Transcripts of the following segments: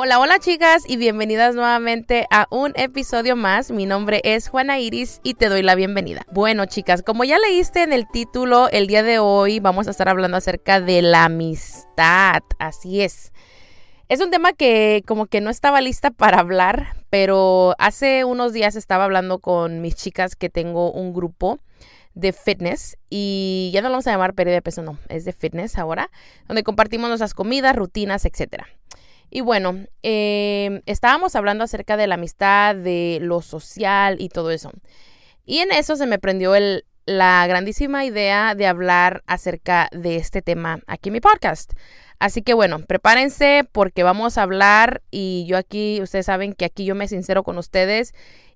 Hola, hola chicas y bienvenidas nuevamente a un episodio más. Mi nombre es Juana Iris y te doy la bienvenida. Bueno chicas, como ya leíste en el título, el día de hoy vamos a estar hablando acerca de la amistad. Así es. Es un tema que como que no estaba lista para hablar, pero hace unos días estaba hablando con mis chicas que tengo un grupo de fitness y ya no lo vamos a llamar pérdida de peso, no, es de fitness ahora, donde compartimos nuestras comidas, rutinas, etcétera. Y bueno, em, estábamos hablando acerca de la amistad, de lo social y todo eso. Y en eso se me prendió la grandísima idea de hablar acerca de este tema aquí en mi podcast. Así que bueno, prepárense porque vamos a hablar y yo aquí, ustedes saben que aquí yo me sincero con ustedes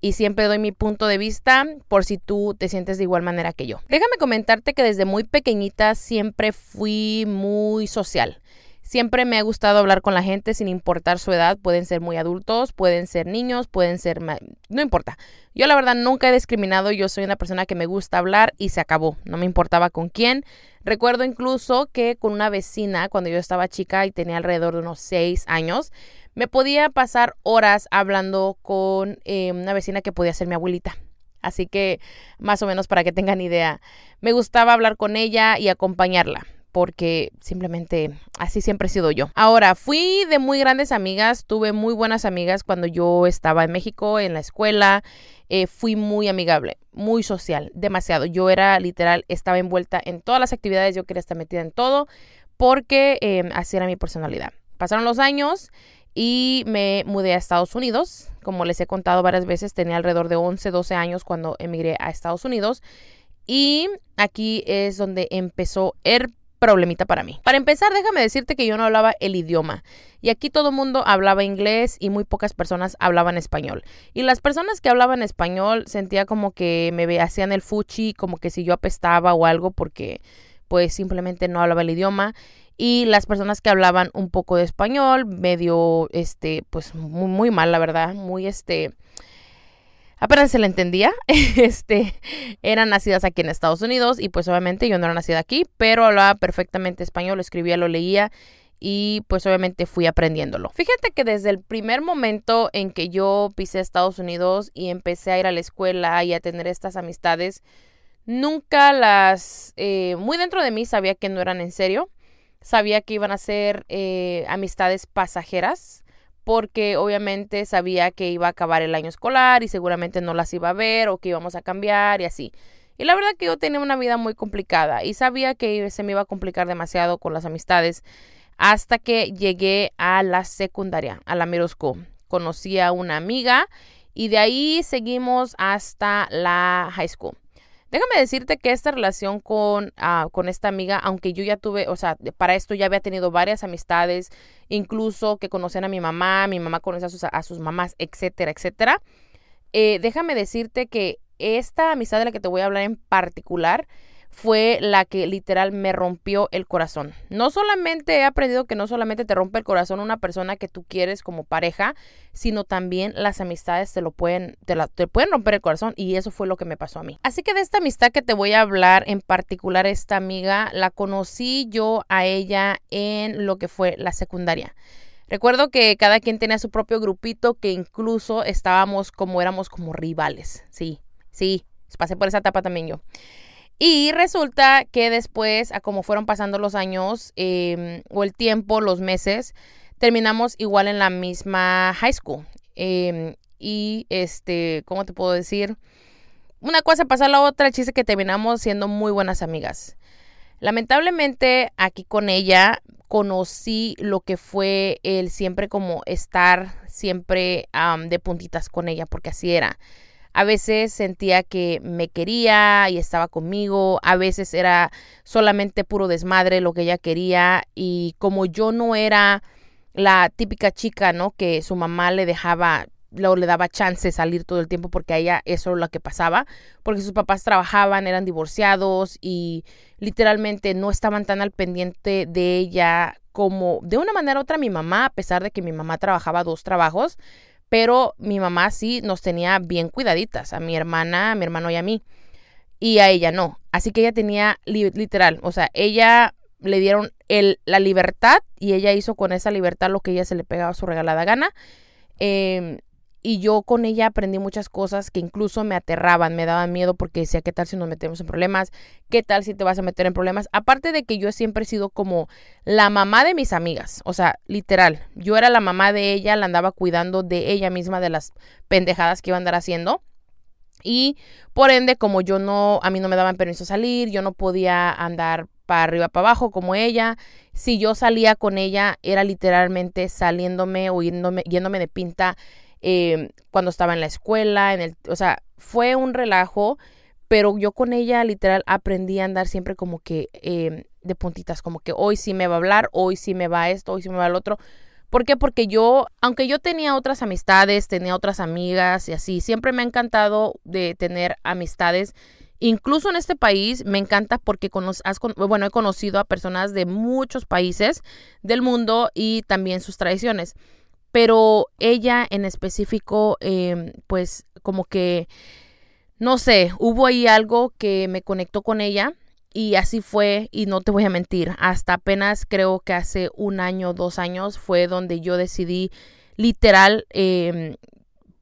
y siempre doy mi punto de vista por si tú te sientes de igual manera que yo. Déjame comentarte que desde muy pequeñita siempre fui muy social. Siempre me ha gustado hablar con la gente sin importar su edad. Pueden ser muy adultos, pueden ser niños, pueden ser... No importa. Yo la verdad nunca he discriminado. Yo soy una persona que me gusta hablar y se acabó. No me importaba con quién. Recuerdo incluso que con una vecina, cuando yo estaba chica y tenía alrededor de unos seis años, me podía pasar horas hablando con eh, una vecina que podía ser mi abuelita. Así que más o menos para que tengan idea, me gustaba hablar con ella y acompañarla porque simplemente así siempre he sido yo. Ahora, fui de muy grandes amigas, tuve muy buenas amigas cuando yo estaba en México, en la escuela, eh, fui muy amigable, muy social, demasiado. Yo era literal, estaba envuelta en todas las actividades, yo quería estar metida en todo, porque eh, así era mi personalidad. Pasaron los años y me mudé a Estados Unidos. Como les he contado varias veces, tenía alrededor de 11, 12 años cuando emigré a Estados Unidos. Y aquí es donde empezó el problemita para mí. Para empezar, déjame decirte que yo no hablaba el idioma. Y aquí todo el mundo hablaba inglés y muy pocas personas hablaban español. Y las personas que hablaban español sentía como que me hacían el fuchi, como que si yo apestaba o algo porque pues simplemente no hablaba el idioma. Y las personas que hablaban un poco de español, medio, este, pues muy, muy mal, la verdad, muy, este, apenas se le entendía, este, eran nacidas aquí en Estados Unidos y pues obviamente yo no era nacida aquí, pero hablaba perfectamente español, escribía, lo leía y pues obviamente fui aprendiéndolo. Fíjate que desde el primer momento en que yo pisé Estados Unidos y empecé a ir a la escuela y a tener estas amistades, nunca las, eh, muy dentro de mí sabía que no eran en serio, sabía que iban a ser eh, amistades pasajeras porque obviamente sabía que iba a acabar el año escolar y seguramente no las iba a ver o que íbamos a cambiar y así. Y la verdad que yo tenía una vida muy complicada y sabía que se me iba a complicar demasiado con las amistades hasta que llegué a la secundaria, a la middle school. Conocí a una amiga y de ahí seguimos hasta la high school. Déjame decirte que esta relación con, ah, con esta amiga, aunque yo ya tuve, o sea, para esto ya había tenido varias amistades, incluso que conocían a mi mamá, mi mamá conoce a sus, a sus mamás, etcétera, etcétera. Eh, déjame decirte que esta amistad de la que te voy a hablar en particular fue la que literal me rompió el corazón. No solamente he aprendido que no solamente te rompe el corazón una persona que tú quieres como pareja, sino también las amistades te lo pueden, te, te pueden romper el corazón y eso fue lo que me pasó a mí. Así que de esta amistad que te voy a hablar, en particular esta amiga, la conocí yo a ella en lo que fue la secundaria. Recuerdo que cada quien tenía su propio grupito que incluso estábamos como éramos como rivales. Sí, sí, pasé por esa etapa también yo. Y resulta que después, a como fueron pasando los años em, o el tiempo, los meses, terminamos igual en la misma high school. Em, y este, ¿cómo te puedo decir? Una cosa pasa a la otra, el chiste que terminamos siendo muy buenas amigas. Lamentablemente, aquí con ella conocí lo que fue el siempre como estar siempre de puntitas con ella, porque así era. A veces sentía que me quería y estaba conmigo, a veces era solamente puro desmadre lo que ella quería y como yo no era la típica chica, ¿no? Que su mamá le dejaba luego le daba chance salir todo el tiempo porque a ella eso era lo que pasaba, porque sus papás trabajaban, eran divorciados y literalmente no estaban tan al pendiente de ella como de una manera u otra mi mamá, a pesar de que mi mamá trabajaba dos trabajos, pero mi mamá sí nos tenía bien cuidaditas, a mi hermana, a mi hermano y a mí, y a ella no. Así que ella tenía literal, o sea, ella le dieron el, la libertad y ella hizo con esa libertad lo que ella se le pegaba a su regalada gana. Em, y yo con ella aprendí muchas cosas que incluso me aterraban, me daban miedo porque decía, ¿qué tal si nos metemos en problemas? ¿Qué tal si te vas a meter en problemas? Aparte de que yo siempre he sido como la mamá de mis amigas, o sea, literal, yo era la mamá de ella, la andaba cuidando de ella misma de las pendejadas que iba a andar haciendo. Y por ende, como yo no, a mí no me daban permiso salir, yo no podía andar para arriba, para abajo como ella. Si yo salía con ella, era literalmente saliéndome o yéndome, yéndome de pinta Em, cuando estaba en la escuela, en el, o sea, fue un relajo, pero yo con ella literal aprendí a andar siempre como que em, de puntitas, como que hoy sí me va a hablar, hoy sí me va esto, hoy sí me va el otro. ¿Por qué? Porque yo, aunque yo tenía otras amistades, tenía otras amigas y así, siempre me ha encantado de tener amistades. Incluso en este país me encanta porque has, bueno, he conocido a personas de muchos países del mundo y también sus tradiciones pero ella en específico, em, pues como que, no sé, hubo ahí algo que me conectó con ella y así fue, y no te voy a mentir, hasta apenas creo que hace un año, dos años fue donde yo decidí literal eh,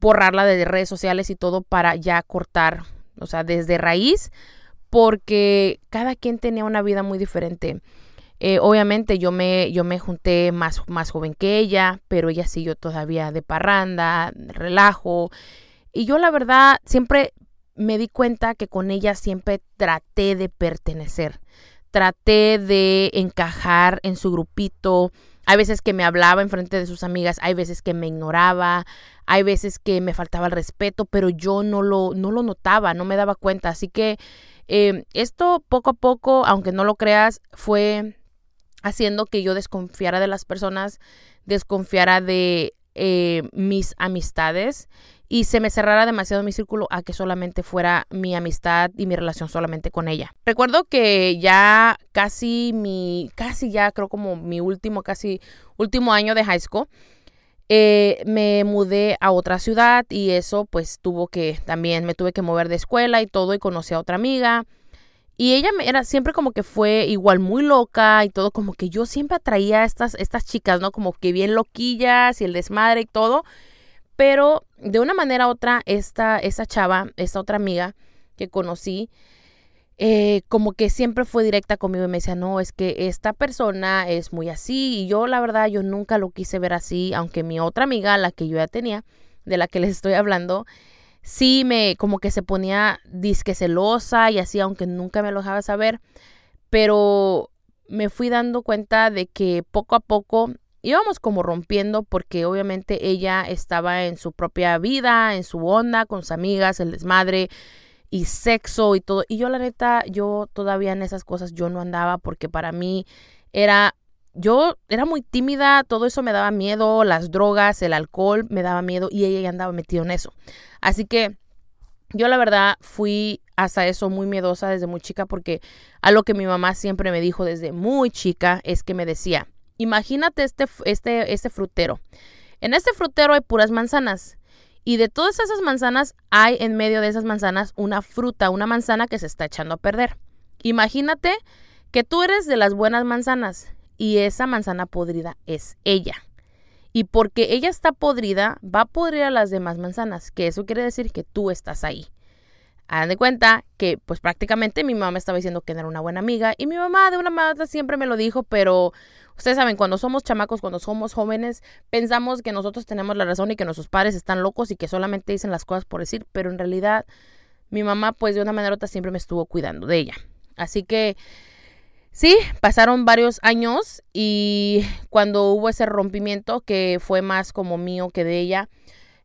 borrarla de redes sociales y todo para ya cortar, o sea, desde raíz, porque cada quien tenía una vida muy diferente. Eh, obviamente yo me, yo me junté más, más joven que ella, pero ella siguió todavía de parranda, de relajo. Y yo la verdad siempre me di cuenta que con ella siempre traté de pertenecer. Traté de encajar en su grupito. Hay veces que me hablaba en frente de sus amigas, hay veces que me ignoraba, hay veces que me faltaba el respeto, pero yo no lo, no lo notaba, no me daba cuenta. Así que eh, esto poco a poco, aunque no lo creas, fue haciendo que yo desconfiara de las personas, desconfiara de eh, mis amistades y se me cerrara demasiado mi círculo a que solamente fuera mi amistad y mi relación solamente con ella. Recuerdo que ya casi mi, casi ya creo como mi último, casi último año de high school, eh, me mudé a otra ciudad y eso pues tuvo que también me tuve que mover de escuela y todo y conocí a otra amiga y ella era siempre como que fue igual muy loca y todo, como que yo siempre atraía a estas, estas chicas, ¿no? Como que bien loquillas y el desmadre y todo. Pero de una manera u otra, esta, esta chava, esta otra amiga que conocí, eh, como que siempre fue directa conmigo y me decía, no, es que esta persona es muy así. Y yo, la verdad, yo nunca lo quise ver así, aunque mi otra amiga, la que yo ya tenía, de la que les estoy hablando, sí me como que se ponía disque celosa y así, aunque nunca me lo dejaba saber, pero me fui dando cuenta de que poco a poco íbamos como rompiendo porque obviamente ella estaba en su propia vida, en su onda, con sus amigas, el desmadre y sexo y todo. Y yo la neta, yo todavía en esas cosas yo no andaba porque para mí era yo era muy tímida, todo eso me daba miedo, las drogas, el alcohol me daba miedo y ella ya andaba metida en eso. Así que yo la verdad fui hasta eso muy miedosa desde muy chica porque a lo que mi mamá siempre me dijo desde muy chica es que me decía, imagínate este, este, este frutero. En este frutero hay puras manzanas y de todas esas manzanas hay en medio de esas manzanas una fruta, una manzana que se está echando a perder. Imagínate que tú eres de las buenas manzanas y esa manzana podrida es ella. Y porque ella está podrida, va a podrir a las demás manzanas, que eso quiere decir que tú estás ahí. Hagan de cuenta que pues prácticamente mi mamá me estaba diciendo que era una buena amiga y mi mamá de una manera siempre me lo dijo, pero ustedes saben, cuando somos chamacos, cuando somos jóvenes, pensamos que nosotros tenemos la razón y que nuestros padres están locos y que solamente dicen las cosas por decir, pero en realidad mi mamá pues de una manera u otra siempre me estuvo cuidando de ella. Así que Sí, pasaron varios años y cuando hubo ese rompimiento que fue más como mío que de ella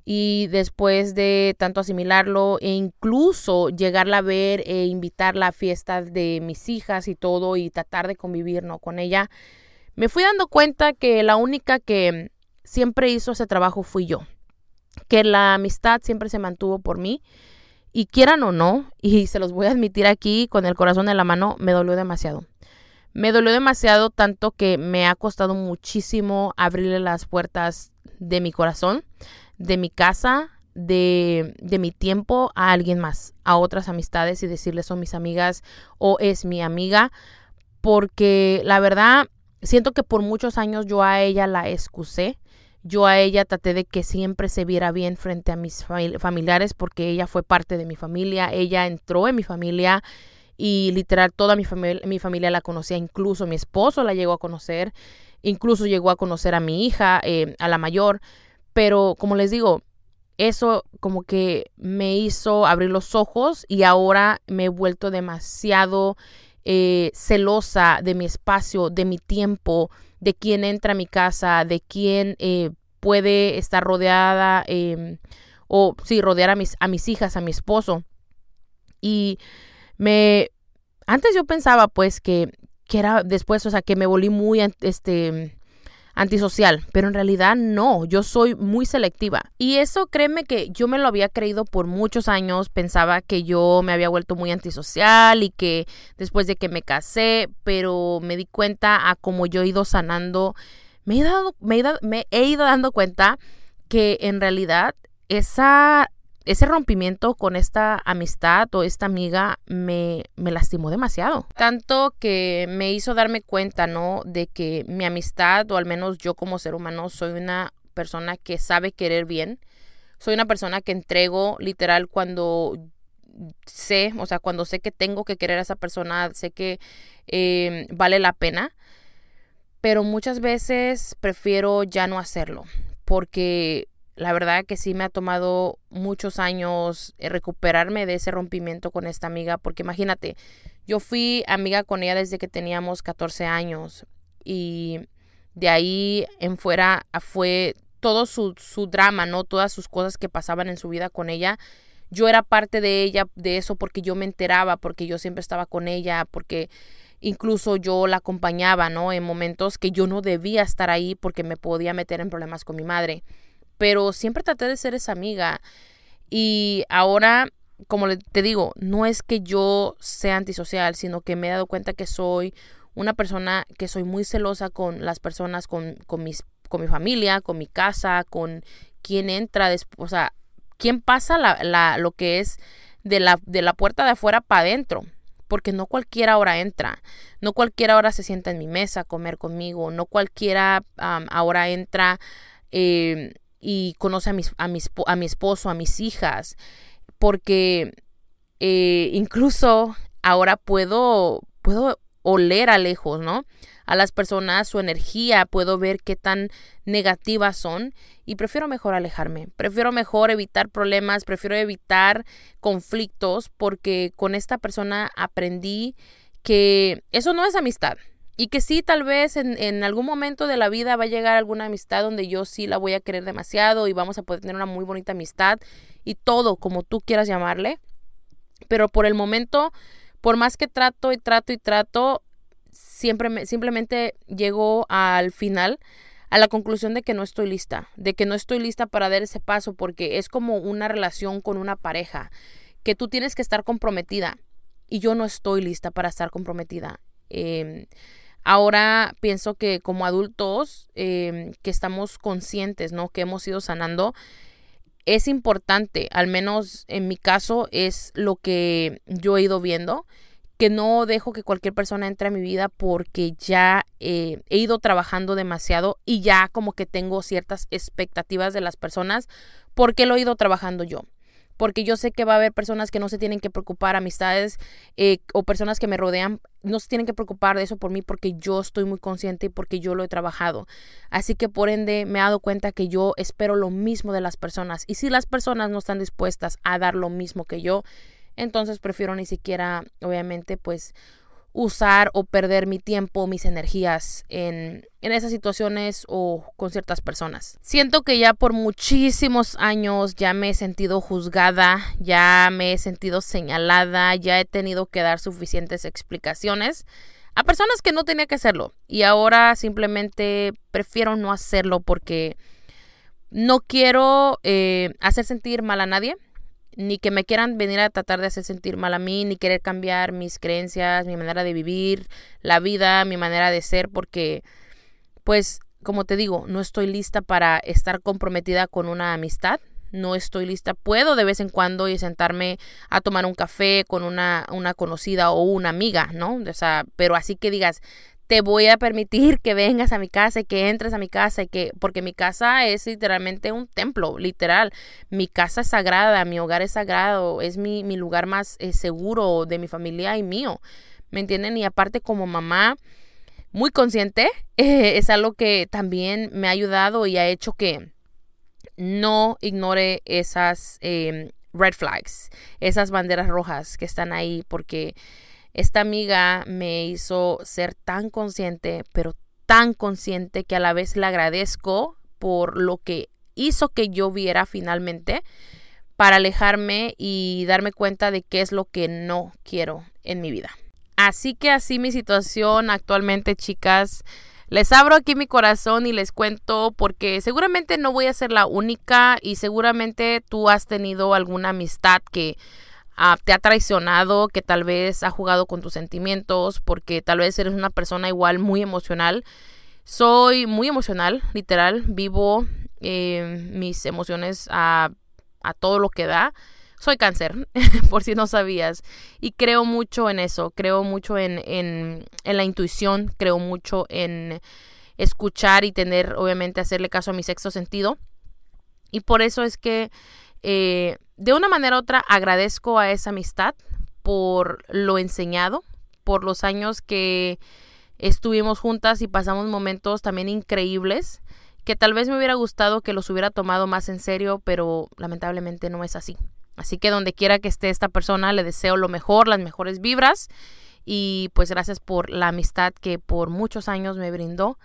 y después de tanto asimilarlo e incluso llegarla a ver e invitarla a fiestas de mis hijas y todo y tratar de convivir ¿no? con ella, me fui dando cuenta que la única que siempre hizo ese trabajo fui yo, que la amistad siempre se mantuvo por mí y quieran o no, y se los voy a admitir aquí con el corazón en la mano, me dolió demasiado me dolió demasiado tanto que me ha costado muchísimo abrirle las puertas de mi corazón, de mi casa, de, de, mi tiempo a alguien más, a otras amistades y decirles son mis amigas o es mi amiga, porque la verdad siento que por muchos años yo a ella la excusé. Yo a ella traté de que siempre se viera bien frente a mis familiares porque ella fue parte de mi familia, ella entró en mi familia y literal toda mi, familia, mi familia la conocía, incluso mi esposo la llegó a conocer, incluso llegó a conocer a mi hija, eh, a la mayor, pero como les digo, eso como que me hizo abrir los ojos y ahora me he vuelto demasiado eh, celosa de mi espacio, de mi tiempo, de quién entra a mi casa, de quién eh, puede estar rodeada em, o sí, rodear a mis, a mis hijas, a mi esposo. Y me, antes yo pensaba pues que, que era después, o sea, que me volví muy, este, antisocial, pero en realidad no, yo soy muy selectiva. Y eso créeme que yo me lo había creído por muchos años, pensaba que yo me había vuelto muy antisocial y que después de que me casé, pero me di cuenta a cómo yo he ido sanando, me he, dado, me me he ido dando cuenta que en realidad esa ese rompimiento con esta amistad o esta amiga me, me, lastimó demasiado. Tanto que me hizo darme cuenta, ¿no? De que mi amistad, o al menos yo como ser humano, soy una persona que sabe querer bien. Soy una persona que entrego literal cuando sé, o sea, cuando sé que tengo que querer a esa persona, sé que eh, vale la pena. Pero muchas veces prefiero ya no hacerlo porque la verdad que sí me ha tomado muchos años eh, recuperarme de ese rompimiento con esta amiga, porque imagínate, yo fui amiga con ella desde que teníamos 14 años y de ahí en fuera fue todo su, su drama, ¿no? Todas sus cosas que pasaban en su vida con ella. Yo era parte de ella, de eso, porque yo me enteraba, porque yo siempre estaba con ella, porque incluso yo la acompañaba, ¿no? En momentos que yo no debía estar ahí porque me podía meter en problemas con mi madre pero siempre traté de ser esa amiga. Y ahora, como te digo, no es que yo sea antisocial, sino que me he dado cuenta que soy una persona que soy muy celosa con las personas, con, con, mis, con mi familia, con mi casa, con quien entra, después, o sea, quién pasa la, la, lo que es de la, de la puerta de afuera para adentro. Porque no cualquiera ahora entra, no cualquiera ahora se sienta en mi mesa a comer conmigo, no cualquiera ahora entra eh, y conoce a, mis, a, a mi esposo, a mis hijas, porque eh, incluso ahora puedo, puedo oler a lejos, ¿no? A las personas, su energía, puedo ver qué tan negativas son y prefiero mejor alejarme, prefiero mejor evitar problemas, prefiero evitar conflictos porque con esta persona aprendí que eso no es amistad, y que sí, tal vez en, en, algún momento de la vida va a llegar alguna amistad donde yo sí la voy a querer demasiado y vamos a poder tener una muy bonita amistad y todo como tú quieras llamarle. Pero por el momento, por más que trato y trato y trato, siempre me, simplemente llego al final a la conclusión de que no estoy lista, de que no estoy lista para dar ese paso porque es como una relación con una pareja, que tú tienes que estar comprometida y yo no estoy lista para estar comprometida. Eh, Ahora pienso que como adultos em, que estamos conscientes, ¿no? Que hemos ido sanando, es importante, al menos en mi caso es lo que yo he ido viendo, que no dejo que cualquier persona entre a mi vida porque ya eh, he ido trabajando demasiado y ya como que tengo ciertas expectativas de las personas porque lo he ido trabajando yo porque yo sé que va a haber personas que no se tienen que preocupar, amistades eh, o personas que me rodean, no se tienen que preocupar de eso por mí porque yo estoy muy consciente y porque yo lo he trabajado. Así que por ende me he dado cuenta que yo espero lo mismo de las personas y si las personas no están dispuestas a dar lo mismo que yo, entonces prefiero ni siquiera, obviamente, pues usar o perder mi tiempo, mis energías en, en, esas situaciones o con ciertas personas. Siento que ya por muchísimos años ya me he sentido juzgada, ya me he sentido señalada, ya he tenido que dar suficientes explicaciones a personas que no tenía que hacerlo y ahora simplemente prefiero no hacerlo porque no quiero eh, hacer sentir mal a nadie ni que me quieran venir a tratar de hacer sentir mal a mí, ni querer cambiar mis creencias, mi manera de vivir, la vida, mi manera de ser, porque, pues, como te digo, no estoy lista para estar comprometida con una amistad, no estoy lista. Puedo de vez en cuando y sentarme a tomar un café con una, una conocida o una amiga, ¿no? O sea, pero así que digas, te voy a permitir que vengas a mi casa y que entres a mi casa y que porque mi casa es literalmente un templo, literal. Mi casa es sagrada, mi hogar es sagrado, es mi, mi lugar más eh, seguro de mi familia y mío. ¿Me entienden? Y aparte como mamá muy consciente, es algo que también me ha ayudado y ha hecho que no ignore esas em, red flags, esas banderas rojas que están ahí porque esta amiga me hizo ser tan consciente, pero tan consciente que a la vez le agradezco por lo que hizo que yo viera finalmente para alejarme y darme cuenta de qué es lo que no quiero en mi vida. Así que así mi situación actualmente, chicas. Les abro aquí mi corazón y les cuento porque seguramente no voy a ser la única y seguramente tú has tenido alguna amistad que Ah, te ha traicionado, que tal vez ha jugado con tus sentimientos, porque tal vez eres una persona igual muy emocional. Soy muy emocional, literal, vivo eh, mis emociones a, a todo lo que da. Soy cáncer, por si no sabías. Y creo mucho en eso, creo mucho en, en, en, la intuición, creo mucho en escuchar y tener, obviamente, hacerle caso a mi sexto sentido. Y por eso es que eh, de una manera u otra agradezco a esa amistad por lo enseñado, por los años que estuvimos juntas y pasamos momentos también increíbles que tal vez me hubiera gustado que los hubiera tomado más en serio, pero lamentablemente no es así. Así que donde quiera que esté esta persona, le deseo lo mejor, las mejores vibras y pues gracias por la amistad que por muchos años me brindó,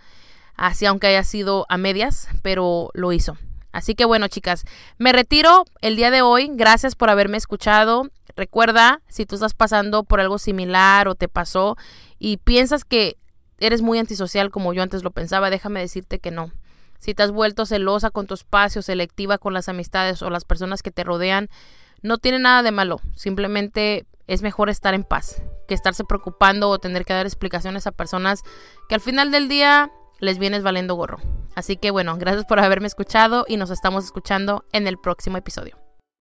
así aunque haya sido a medias, pero lo hizo. Así que bueno, chicas, me retiro el día de hoy. Gracias por haberme escuchado. Recuerda, si tú estás pasando por algo similar o te pasó y piensas que eres muy antisocial como yo antes lo pensaba, déjame decirte que no. Si te has vuelto celosa con tu espacio, selectiva con las amistades o las personas que te rodean, no tiene nada de malo. Simplemente es mejor estar en paz que estarse preocupando o tener que dar explicaciones a personas que al final del día les vienes valiendo gorro. Así que bueno, gracias por haberme escuchado y nos estamos escuchando en el próximo episodio.